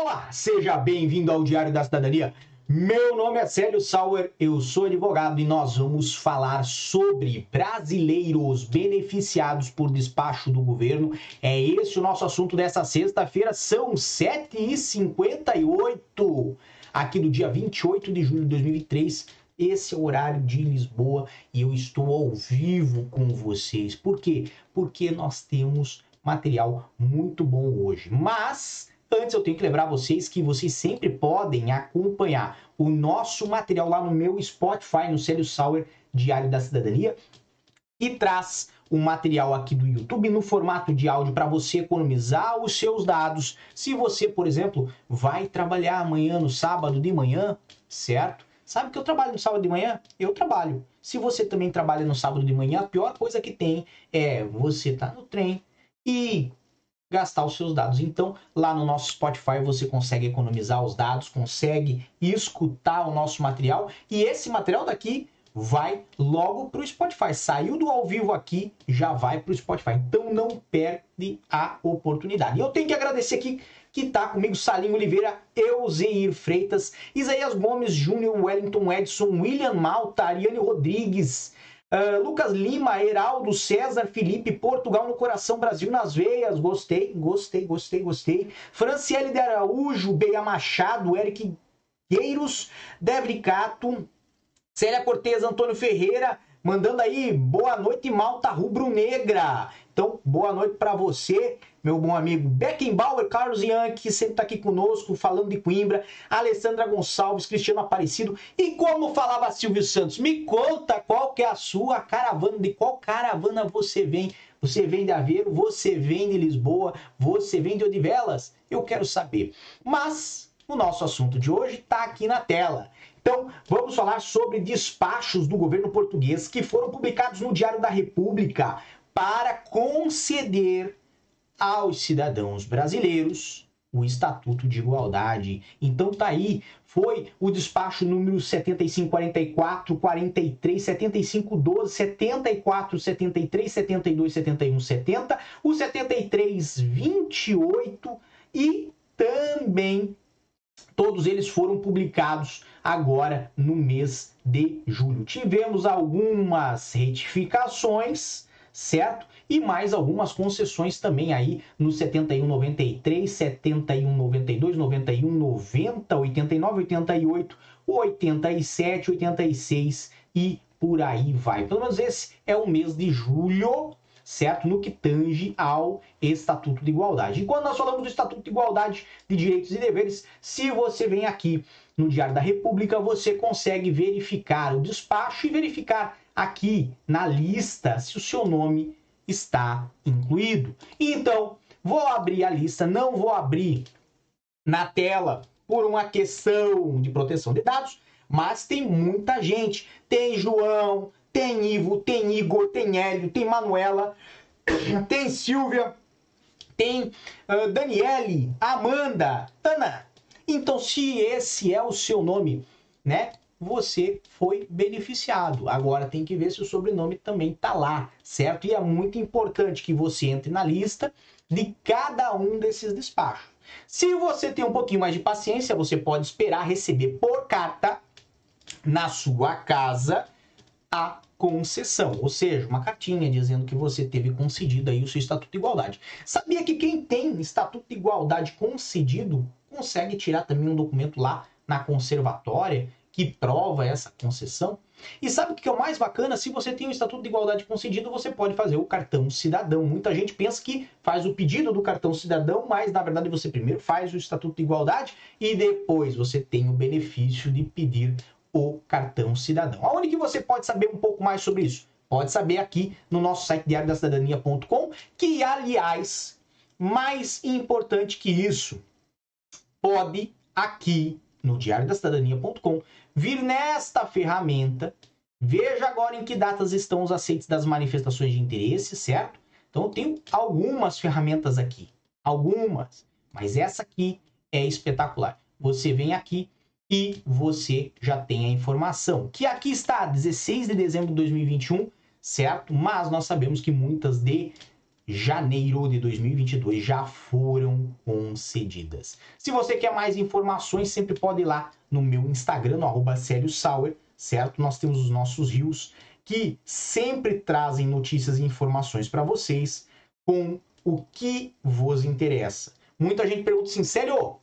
Olá, seja bem-vindo ao Diário da Cidadania. Meu nome é Célio Sauer, eu sou advogado e nós vamos falar sobre brasileiros beneficiados por despacho do governo. É esse o nosso assunto dessa sexta-feira, são 7h58, aqui do dia 28 de julho de 2003. Esse é o horário de Lisboa e eu estou ao vivo com vocês. Por quê? Porque nós temos material muito bom hoje. Mas Antes, eu tenho que lembrar vocês que vocês sempre podem acompanhar o nosso material lá no meu Spotify, no Célio Sauer Diário da Cidadania, e traz o material aqui do YouTube no formato de áudio para você economizar os seus dados. Se você, por exemplo, vai trabalhar amanhã no sábado de manhã, certo? Sabe que eu trabalho no sábado de manhã? Eu trabalho. Se você também trabalha no sábado de manhã, a pior coisa que tem é você estar tá no trem e gastar os seus dados. Então, lá no nosso Spotify você consegue economizar os dados, consegue escutar o nosso material e esse material daqui vai logo para o Spotify. Saiu do ao vivo aqui, já vai para o Spotify. Então não perde a oportunidade. E eu tenho que agradecer aqui que está comigo Salim Oliveira, Euzeir Freitas, Isaías Gomes Júnior, Wellington Edson, William Malta, Ariane Rodrigues, Uh, Lucas Lima, Heraldo, César, Felipe, Portugal no coração, Brasil nas veias. Gostei, gostei, gostei, gostei. Franciele de Araújo, Beia Machado, Eric Gueiros, Devricato, Célia Cortez, Antônio Ferreira, mandando aí boa noite, Malta Rubro-Negra. Então, boa noite para você, meu bom amigo Beckenbauer, Carlos Ian, que sempre está aqui conosco, falando de Coimbra, Alessandra Gonçalves, Cristiano Aparecido. E como falava Silvio Santos, me conta qual que é a sua caravana, de qual caravana você vem. Você vem de Aveiro, você vem de Lisboa, você vem de Odivelas? Eu quero saber. Mas o nosso assunto de hoje está aqui na tela. Então, vamos falar sobre despachos do governo português que foram publicados no Diário da República para conceder aos cidadãos brasileiros o Estatuto de Igualdade. Então tá aí, foi o despacho número 7544, 43, 7512, 74, 73, 72, 71, 70, o 73, 28 e também todos eles foram publicados agora no mês de julho. Tivemos algumas retificações certo? E mais algumas concessões também aí no 71, 93, 71, 92, 91, 90, 89, 88, 87, 86 e por aí vai. Pelo menos esse é o mês de julho, certo? No que tange ao Estatuto de Igualdade. E quando nós falamos do Estatuto de Igualdade de Direitos e Deveres, se você vem aqui no Diário da República, você consegue verificar o despacho e verificar aqui na lista se o seu nome está incluído. Então, vou abrir a lista, não vou abrir na tela por uma questão de proteção de dados, mas tem muita gente. Tem João, tem Ivo, tem Igor, tem Hélio, tem Manuela, tem Silvia, tem uh, Daniele, Amanda, Ana. Então, se esse é o seu nome, né? você foi beneficiado. Agora tem que ver se o sobrenome também está lá, certo? E é muito importante que você entre na lista de cada um desses despachos. Se você tem um pouquinho mais de paciência, você pode esperar receber por carta na sua casa a concessão, ou seja, uma cartinha dizendo que você teve concedido aí o seu estatuto de igualdade. Sabia que quem tem estatuto de igualdade concedido consegue tirar também um documento lá na conservatória que prova essa concessão. E sabe o que é o mais bacana? Se você tem o Estatuto de Igualdade concedido, você pode fazer o cartão cidadão. Muita gente pensa que faz o pedido do cartão cidadão, mas na verdade você primeiro faz o Estatuto de Igualdade e depois você tem o benefício de pedir o cartão cidadão. Aonde que você pode saber um pouco mais sobre isso? Pode saber aqui no nosso site diariodacidadania.com, que aliás, mais importante que isso, pode aqui no diariodacidadania.com vir nesta ferramenta. Veja agora em que datas estão os aceites das manifestações de interesse, certo? Então eu tenho algumas ferramentas aqui, algumas, mas essa aqui é espetacular. Você vem aqui e você já tem a informação, que aqui está 16 de dezembro de 2021, certo? Mas nós sabemos que muitas de janeiro de 2022 já foram concedidas. Se você quer mais informações, sempre pode ir lá no meu Instagram, no Sauer, certo? Nós temos os nossos rios que sempre trazem notícias e informações para vocês com o que vos interessa. Muita gente pergunta assim, sério,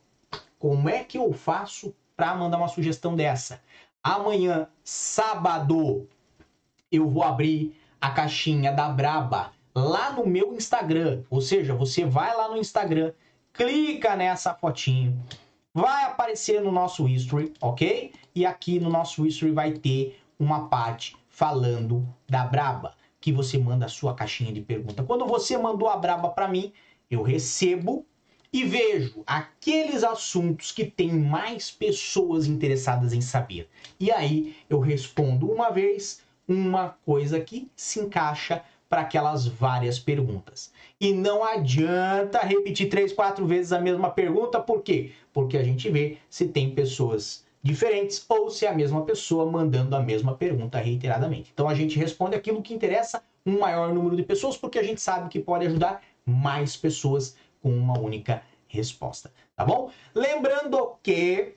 como é que eu faço para mandar uma sugestão dessa? Amanhã, sábado, eu vou abrir a caixinha da Braba lá no meu Instagram. Ou seja, você vai lá no Instagram, clica nessa fotinho, vai aparecer no nosso history, ok? E aqui no nosso history vai ter uma parte falando da Braba, que você manda a sua caixinha de pergunta. Quando você mandou a Braba para mim, eu recebo e vejo aqueles assuntos que tem mais pessoas interessadas em saber. E aí eu respondo uma vez uma coisa que se encaixa para aquelas várias perguntas. E não adianta repetir três, quatro vezes a mesma pergunta, por quê? Porque a gente vê se tem pessoas diferentes ou se é a mesma pessoa mandando a mesma pergunta reiteradamente. Então a gente responde aquilo que interessa um maior número de pessoas, porque a gente sabe que pode ajudar mais pessoas com uma única resposta, tá bom? Lembrando que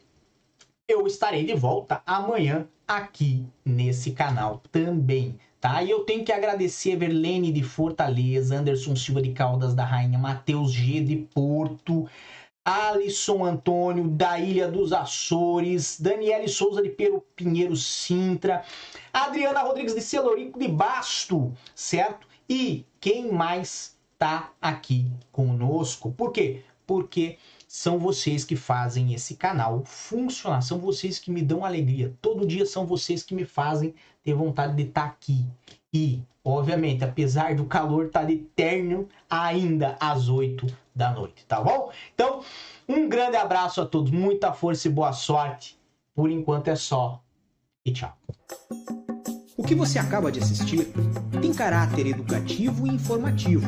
eu estarei de volta amanhã aqui nesse canal também, tá? E eu tenho que agradecer Verlene de Fortaleza, Anderson Silva de Caldas da Rainha, Matheus G de Porto, Alisson Antônio da Ilha dos Açores, Daniele Souza de Pero Pinheiro Sintra, Adriana Rodrigues de Celorico de Basto, certo? E quem mais tá aqui conosco? Por quê? Porque são vocês que fazem esse canal funcionar, são vocês que me dão alegria. Todo dia são vocês que me fazem ter vontade de estar tá aqui. E, obviamente, apesar do calor estar tá de terno ainda às 8 da noite, tá bom? Então, um grande abraço a todos, muita força e boa sorte. Por enquanto é só. E tchau. O que você acaba de assistir tem caráter educativo e informativo.